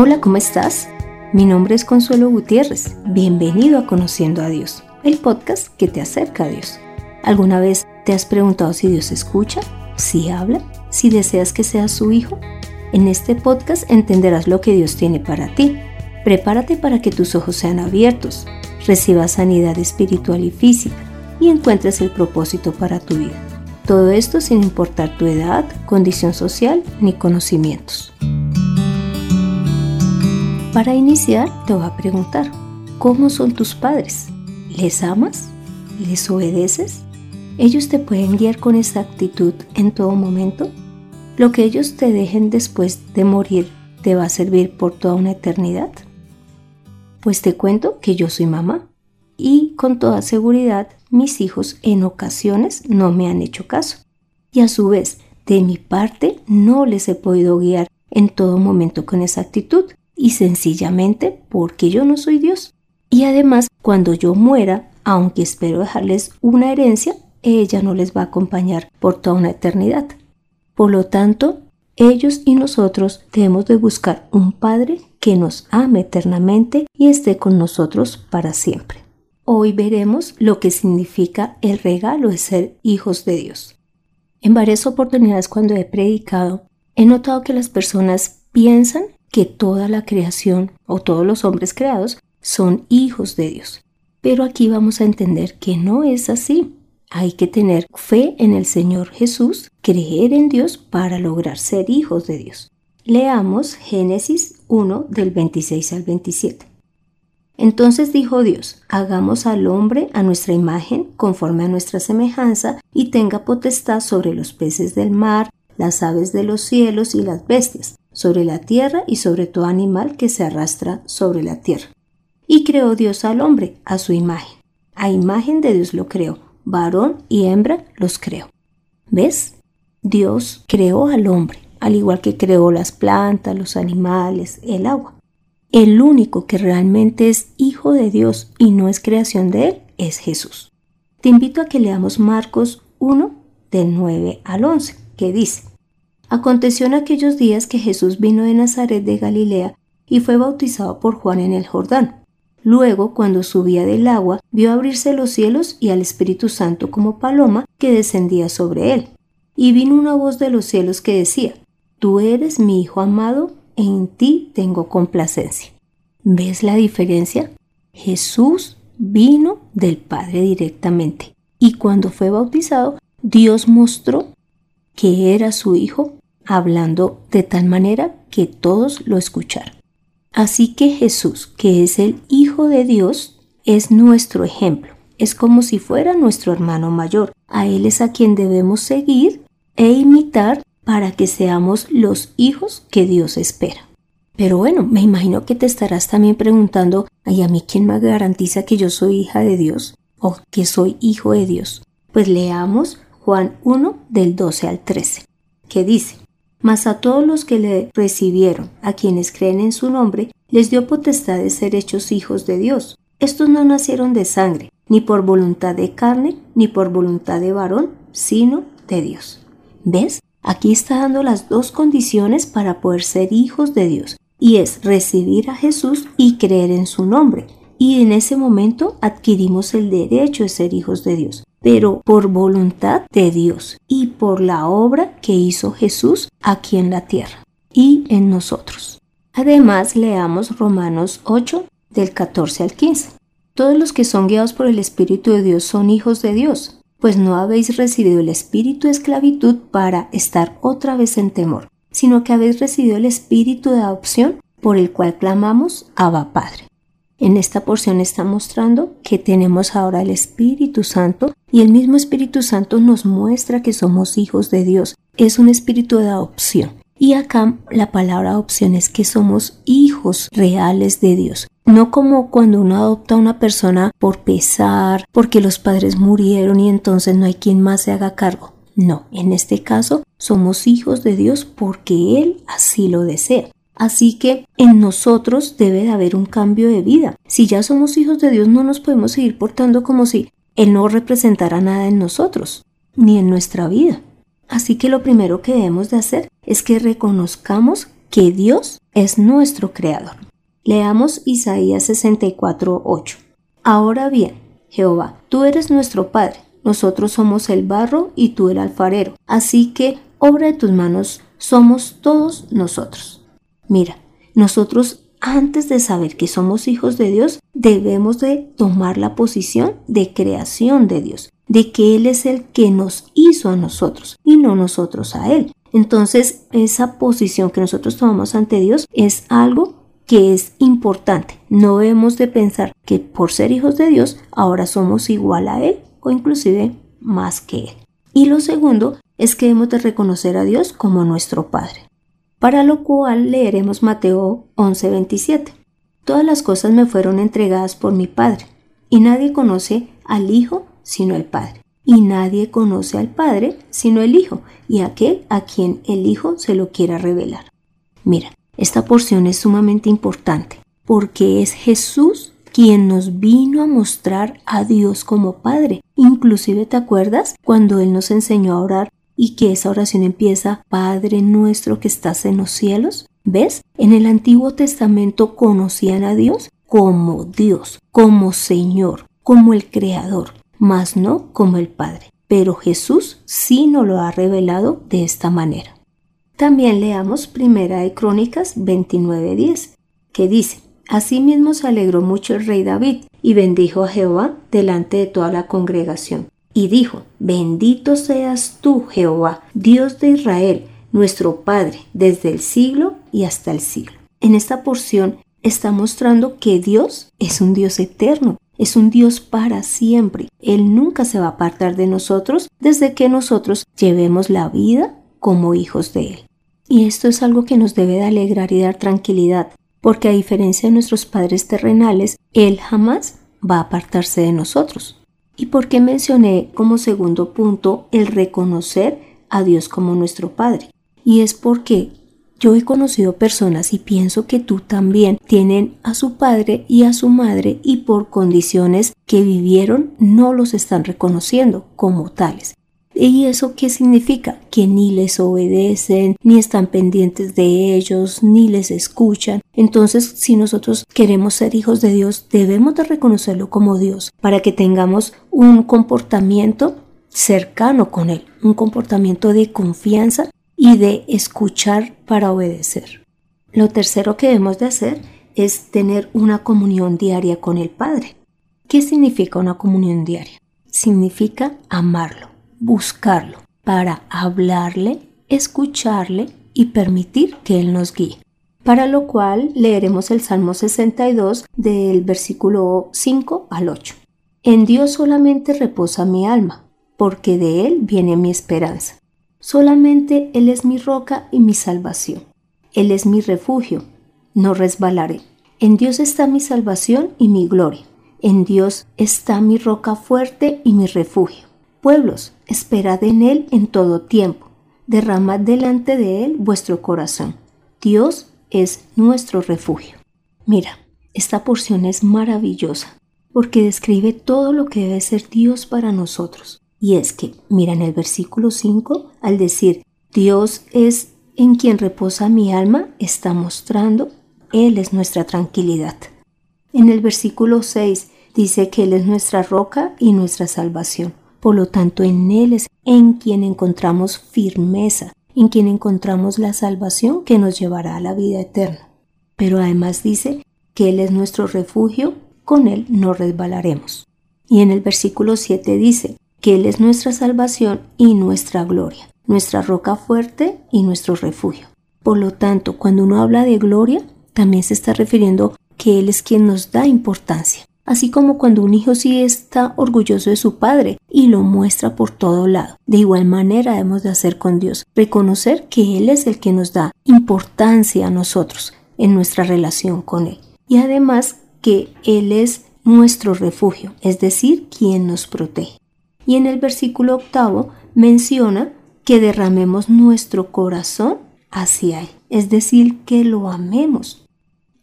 Hola, ¿cómo estás? Mi nombre es Consuelo Gutiérrez. Bienvenido a Conociendo a Dios, el podcast que te acerca a Dios. ¿Alguna vez te has preguntado si Dios escucha? ¿Si habla? ¿Si deseas que seas su hijo? En este podcast entenderás lo que Dios tiene para ti. Prepárate para que tus ojos sean abiertos, recibas sanidad espiritual y física y encuentres el propósito para tu vida. Todo esto sin importar tu edad, condición social ni conocimientos. Para iniciar, te voy a preguntar, ¿cómo son tus padres? ¿Les amas? ¿Les obedeces? ¿Ellos te pueden guiar con esa actitud en todo momento? ¿Lo que ellos te dejen después de morir te va a servir por toda una eternidad? Pues te cuento que yo soy mamá y con toda seguridad mis hijos en ocasiones no me han hecho caso. Y a su vez, de mi parte, no les he podido guiar en todo momento con esa actitud y sencillamente porque yo no soy Dios. Y además, cuando yo muera, aunque espero dejarles una herencia, ella no les va a acompañar por toda una eternidad. Por lo tanto, ellos y nosotros debemos de buscar un Padre que nos ame eternamente y esté con nosotros para siempre. Hoy veremos lo que significa el regalo de ser hijos de Dios. En varias oportunidades cuando he predicado, he notado que las personas piensan que toda la creación o todos los hombres creados son hijos de Dios. Pero aquí vamos a entender que no es así. Hay que tener fe en el Señor Jesús, creer en Dios para lograr ser hijos de Dios. Leamos Génesis 1 del 26 al 27. Entonces dijo Dios, hagamos al hombre a nuestra imagen, conforme a nuestra semejanza, y tenga potestad sobre los peces del mar, las aves de los cielos y las bestias, sobre la tierra y sobre todo animal que se arrastra sobre la tierra. Y creó Dios al hombre a su imagen. A imagen de Dios lo creó, varón y hembra los creó. ¿Ves? Dios creó al hombre, al igual que creó las plantas, los animales, el agua. El único que realmente es hijo de Dios y no es creación de Él es Jesús. Te invito a que leamos Marcos 1 del 9 al 11, que dice, Aconteció en aquellos días que Jesús vino de Nazaret de Galilea y fue bautizado por Juan en el Jordán. Luego, cuando subía del agua, vio abrirse los cielos y al Espíritu Santo como paloma que descendía sobre él. Y vino una voz de los cielos que decía, Tú eres mi Hijo amado, en ti tengo complacencia. ¿Ves la diferencia? Jesús vino del Padre directamente y cuando fue bautizado, Dios mostró que era su Hijo, hablando de tal manera que todos lo escucharon. Así que Jesús, que es el Hijo de Dios, es nuestro ejemplo. Es como si fuera nuestro hermano mayor. A Él es a quien debemos seguir e imitar para que seamos los hijos que Dios espera. Pero bueno, me imagino que te estarás también preguntando, ¿y a mí quién me garantiza que yo soy hija de Dios o que soy hijo de Dios? Pues leamos Juan 1 del 12 al 13, que dice, Mas a todos los que le recibieron, a quienes creen en su nombre, les dio potestad de ser hechos hijos de Dios. Estos no nacieron de sangre, ni por voluntad de carne, ni por voluntad de varón, sino de Dios. ¿Ves? Aquí está dando las dos condiciones para poder ser hijos de Dios, y es recibir a Jesús y creer en su nombre. Y en ese momento adquirimos el derecho de ser hijos de Dios, pero por voluntad de Dios y por la obra que hizo Jesús aquí en la tierra y en nosotros. Además, leamos Romanos 8 del 14 al 15. Todos los que son guiados por el Espíritu de Dios son hijos de Dios pues no habéis recibido el espíritu de esclavitud para estar otra vez en temor, sino que habéis recibido el espíritu de adopción por el cual clamamos Abba Padre. En esta porción está mostrando que tenemos ahora el Espíritu Santo y el mismo Espíritu Santo nos muestra que somos hijos de Dios. Es un espíritu de adopción. Y acá la palabra adopción es que somos hijos reales de Dios. No como cuando uno adopta a una persona por pesar, porque los padres murieron y entonces no hay quien más se haga cargo. No, en este caso somos hijos de Dios porque Él así lo desea. Así que en nosotros debe de haber un cambio de vida. Si ya somos hijos de Dios no nos podemos seguir portando como si Él no representara nada en nosotros, ni en nuestra vida. Así que lo primero que debemos de hacer es que reconozcamos que Dios es nuestro creador. Leamos Isaías 64, 8. Ahora bien, Jehová, tú eres nuestro Padre, nosotros somos el barro y tú el alfarero, así que obra de tus manos somos todos nosotros. Mira, nosotros antes de saber que somos hijos de Dios, debemos de tomar la posición de creación de Dios, de que Él es el que nos hizo a nosotros y no nosotros a Él. Entonces, esa posición que nosotros tomamos ante Dios es algo que es importante. No debemos de pensar que por ser hijos de Dios ahora somos igual a Él o inclusive más que Él. Y lo segundo es que debemos de reconocer a Dios como nuestro Padre para lo cual leeremos Mateo 11:27. Todas las cosas me fueron entregadas por mi Padre, y nadie conoce al Hijo sino el Padre, y nadie conoce al Padre sino el Hijo, y aquel a quien el Hijo se lo quiera revelar. Mira, esta porción es sumamente importante, porque es Jesús quien nos vino a mostrar a Dios como Padre. Inclusive te acuerdas cuando Él nos enseñó a orar y que esa oración empieza, Padre nuestro que estás en los cielos. ¿Ves? En el Antiguo Testamento conocían a Dios como Dios, como Señor, como el Creador, mas no como el Padre. Pero Jesús sí nos lo ha revelado de esta manera. También leamos Primera de Crónicas 29:10, que dice, Asimismo se alegró mucho el rey David y bendijo a Jehová delante de toda la congregación y dijo, Bendito seas tú, Jehová, Dios de Israel, nuestro Padre, desde el siglo y hasta el siglo. En esta porción está mostrando que Dios es un Dios eterno, es un Dios para siempre. Él nunca se va a apartar de nosotros desde que nosotros llevemos la vida como hijos de Él. Y esto es algo que nos debe de alegrar y dar tranquilidad, porque a diferencia de nuestros padres terrenales, Él jamás va a apartarse de nosotros. ¿Y por qué mencioné como segundo punto el reconocer a Dios como nuestro Padre? Y es porque yo he conocido personas y pienso que tú también tienen a su padre y a su madre y por condiciones que vivieron no los están reconociendo como tales. ¿Y eso qué significa? Que ni les obedecen, ni están pendientes de ellos, ni les escuchan. Entonces, si nosotros queremos ser hijos de Dios, debemos de reconocerlo como Dios para que tengamos un comportamiento cercano con Él, un comportamiento de confianza y de escuchar para obedecer. Lo tercero que debemos de hacer es tener una comunión diaria con el Padre. ¿Qué significa una comunión diaria? Significa amarlo buscarlo para hablarle, escucharle y permitir que Él nos guíe. Para lo cual leeremos el Salmo 62 del versículo 5 al 8. En Dios solamente reposa mi alma, porque de Él viene mi esperanza. Solamente Él es mi roca y mi salvación. Él es mi refugio, no resbalaré. En Dios está mi salvación y mi gloria. En Dios está mi roca fuerte y mi refugio. Pueblos, esperad en Él en todo tiempo, derramad delante de Él vuestro corazón. Dios es nuestro refugio. Mira, esta porción es maravillosa porque describe todo lo que debe ser Dios para nosotros. Y es que, mira en el versículo 5, al decir, Dios es en quien reposa mi alma, está mostrando, Él es nuestra tranquilidad. En el versículo 6 dice que Él es nuestra roca y nuestra salvación. Por lo tanto, en Él es en quien encontramos firmeza, en quien encontramos la salvación que nos llevará a la vida eterna. Pero además dice que Él es nuestro refugio, con Él no resbalaremos. Y en el versículo 7 dice que Él es nuestra salvación y nuestra gloria, nuestra roca fuerte y nuestro refugio. Por lo tanto, cuando uno habla de gloria, también se está refiriendo que Él es quien nos da importancia, así como cuando un hijo sí está orgulloso de su padre y lo muestra por todo lado. De igual manera debemos de hacer con Dios, reconocer que Él es el que nos da importancia a nosotros en nuestra relación con Él. Y además que Él es nuestro refugio, es decir, quien nos protege. Y en el versículo octavo menciona que derramemos nuestro corazón hacia Él, es decir, que lo amemos.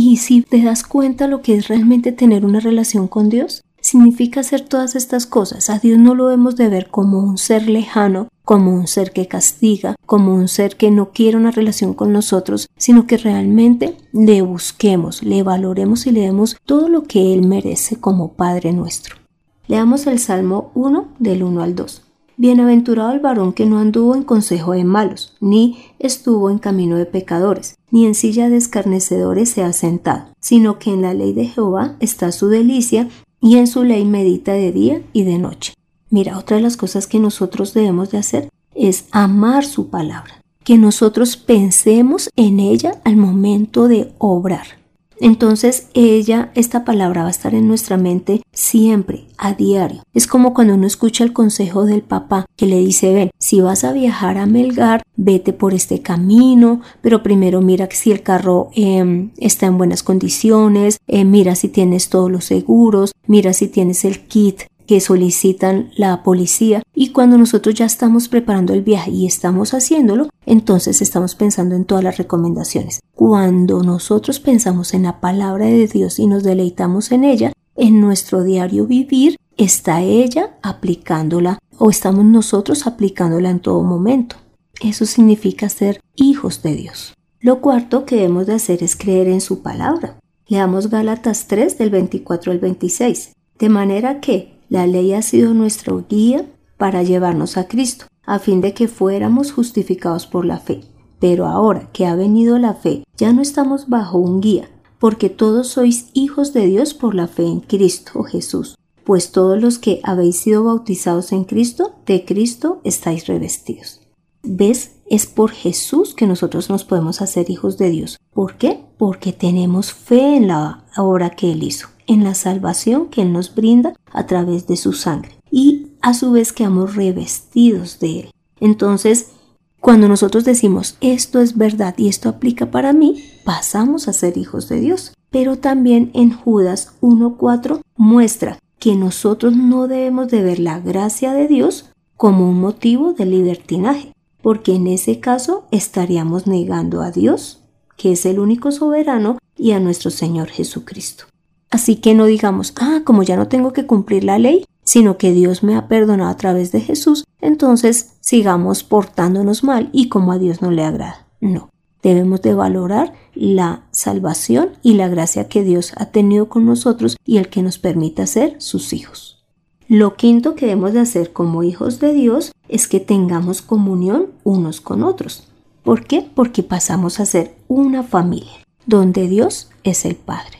Y si te das cuenta lo que es realmente tener una relación con Dios, significa hacer todas estas cosas. A Dios no lo debemos de ver como un ser lejano, como un ser que castiga, como un ser que no quiere una relación con nosotros, sino que realmente le busquemos, le valoremos y le demos todo lo que Él merece como Padre nuestro. Leamos el Salmo 1 del 1 al 2. Bienaventurado el varón que no anduvo en consejo de malos, ni estuvo en camino de pecadores, ni en silla de escarnecedores se ha sentado, sino que en la ley de Jehová está su delicia, y en su ley medita de día y de noche. Mira, otra de las cosas que nosotros debemos de hacer es amar su palabra, que nosotros pensemos en ella al momento de obrar. Entonces ella, esta palabra va a estar en nuestra mente siempre, a diario. Es como cuando uno escucha el consejo del papá que le dice, ven, si vas a viajar a Melgar, vete por este camino, pero primero mira si el carro em, está en buenas condiciones, eh, mira si tienes todos los seguros, mira si tienes el kit que solicitan la policía y cuando nosotros ya estamos preparando el viaje y estamos haciéndolo, entonces estamos pensando en todas las recomendaciones. Cuando nosotros pensamos en la palabra de Dios y nos deleitamos en ella, en nuestro diario vivir está ella aplicándola o estamos nosotros aplicándola en todo momento. Eso significa ser hijos de Dios. Lo cuarto que debemos de hacer es creer en su palabra. Leamos Gálatas 3 del 24 al 26. De manera que la ley ha sido nuestro guía para llevarnos a Cristo, a fin de que fuéramos justificados por la fe. Pero ahora que ha venido la fe, ya no estamos bajo un guía, porque todos sois hijos de Dios por la fe en Cristo Jesús. Pues todos los que habéis sido bautizados en Cristo, de Cristo estáis revestidos. ¿Ves? Es por Jesús que nosotros nos podemos hacer hijos de Dios. ¿Por qué? Porque tenemos fe en la obra que Él hizo en la salvación que Él nos brinda a través de su sangre y a su vez quedamos revestidos de Él. Entonces, cuando nosotros decimos esto es verdad y esto aplica para mí, pasamos a ser hijos de Dios. Pero también en Judas 1.4 muestra que nosotros no debemos de ver la gracia de Dios como un motivo de libertinaje, porque en ese caso estaríamos negando a Dios, que es el único soberano, y a nuestro Señor Jesucristo. Así que no digamos, ah, como ya no tengo que cumplir la ley, sino que Dios me ha perdonado a través de Jesús, entonces sigamos portándonos mal y como a Dios no le agrada. No, debemos de valorar la salvación y la gracia que Dios ha tenido con nosotros y el que nos permita ser sus hijos. Lo quinto que debemos de hacer como hijos de Dios es que tengamos comunión unos con otros. ¿Por qué? Porque pasamos a ser una familia, donde Dios es el Padre.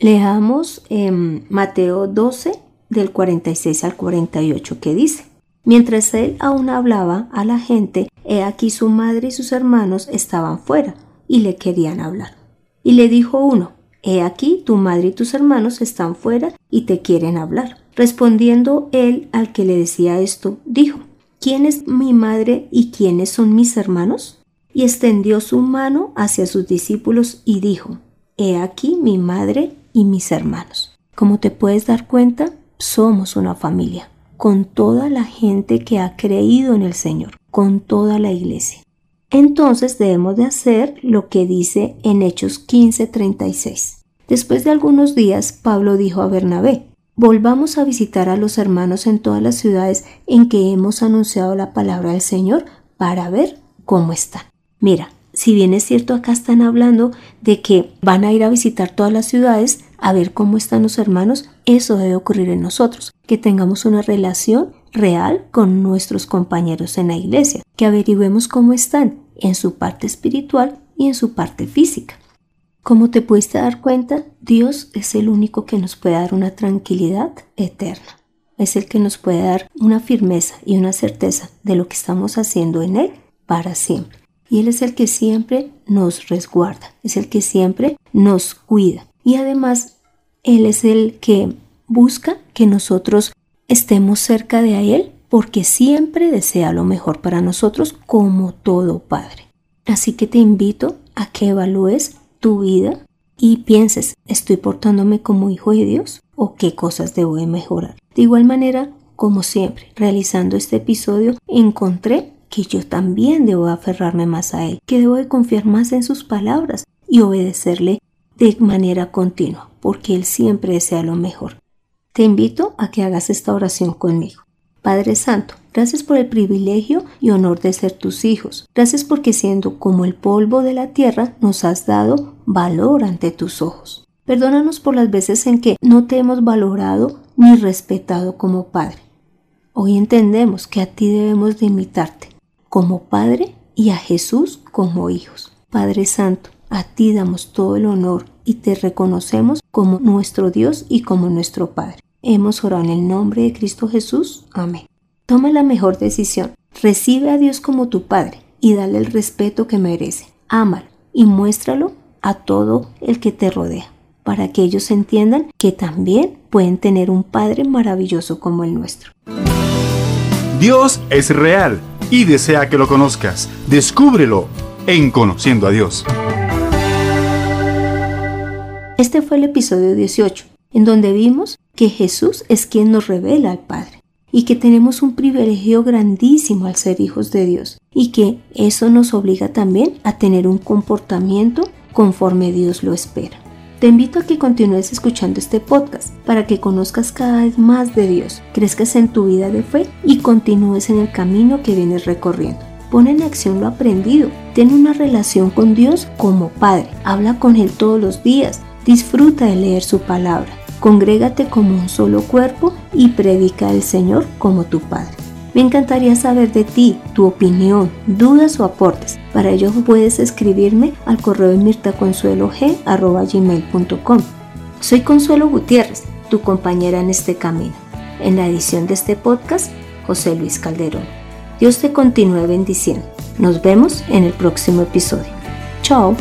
Leamos en Mateo 12 del 46 al 48 que dice, Mientras él aún hablaba a la gente, he aquí su madre y sus hermanos estaban fuera y le querían hablar. Y le dijo uno, He aquí tu madre y tus hermanos están fuera y te quieren hablar. Respondiendo él al que le decía esto, dijo, ¿quién es mi madre y quiénes son mis hermanos? Y extendió su mano hacia sus discípulos y dijo, He aquí mi madre y mis hermanos. Como te puedes dar cuenta, somos una familia, con toda la gente que ha creído en el Señor, con toda la iglesia. Entonces debemos de hacer lo que dice en Hechos 15:36. Después de algunos días, Pablo dijo a Bernabé, Volvamos a visitar a los hermanos en todas las ciudades en que hemos anunciado la palabra del Señor para ver cómo están. Mira, si bien es cierto acá están hablando de que van a ir a visitar todas las ciudades a ver cómo están los hermanos, eso debe ocurrir en nosotros, que tengamos una relación real con nuestros compañeros en la iglesia, que averigüemos cómo están en su parte espiritual y en su parte física. Como te pudiste dar cuenta, Dios es el único que nos puede dar una tranquilidad eterna. Es el que nos puede dar una firmeza y una certeza de lo que estamos haciendo en Él para siempre. Y Él es el que siempre nos resguarda, es el que siempre nos cuida. Y además, Él es el que busca que nosotros estemos cerca de Él porque siempre desea lo mejor para nosotros como todo Padre. Así que te invito a que evalúes tu vida y pienses, ¿estoy portándome como hijo de Dios o qué cosas debo de mejorar? De igual manera, como siempre, realizando este episodio, encontré que yo también debo aferrarme más a Él, que debo de confiar más en sus palabras y obedecerle de manera continua, porque Él siempre desea lo mejor. Te invito a que hagas esta oración conmigo. Padre Santo, Gracias por el privilegio y honor de ser tus hijos. Gracias porque siendo como el polvo de la tierra nos has dado valor ante tus ojos. Perdónanos por las veces en que no te hemos valorado ni respetado como Padre. Hoy entendemos que a ti debemos de imitarte como Padre y a Jesús como hijos. Padre Santo, a ti damos todo el honor y te reconocemos como nuestro Dios y como nuestro Padre. Hemos orado en el nombre de Cristo Jesús. Amén. Toma la mejor decisión. Recibe a Dios como tu Padre y dale el respeto que merece. Ámalo y muéstralo a todo el que te rodea, para que ellos entiendan que también pueden tener un Padre maravilloso como el nuestro. Dios es real y desea que lo conozcas. Descúbrelo en Conociendo a Dios. Este fue el episodio 18, en donde vimos que Jesús es quien nos revela al Padre y que tenemos un privilegio grandísimo al ser hijos de Dios y que eso nos obliga también a tener un comportamiento conforme Dios lo espera. Te invito a que continúes escuchando este podcast para que conozcas cada vez más de Dios, crezcas en tu vida de fe y continúes en el camino que vienes recorriendo. Pon en acción lo aprendido, ten una relación con Dios como Padre, habla con Él todos los días, Disfruta de leer su palabra. Congrégate como un solo cuerpo y predica al Señor como tu Padre. Me encantaría saber de ti, tu opinión, dudas o aportes. Para ello puedes escribirme al correo de mirtaconsuelog.com. Soy Consuelo Gutiérrez, tu compañera en este camino. En la edición de este podcast, José Luis Calderón. Dios te continúe bendiciendo. Nos vemos en el próximo episodio. Chao.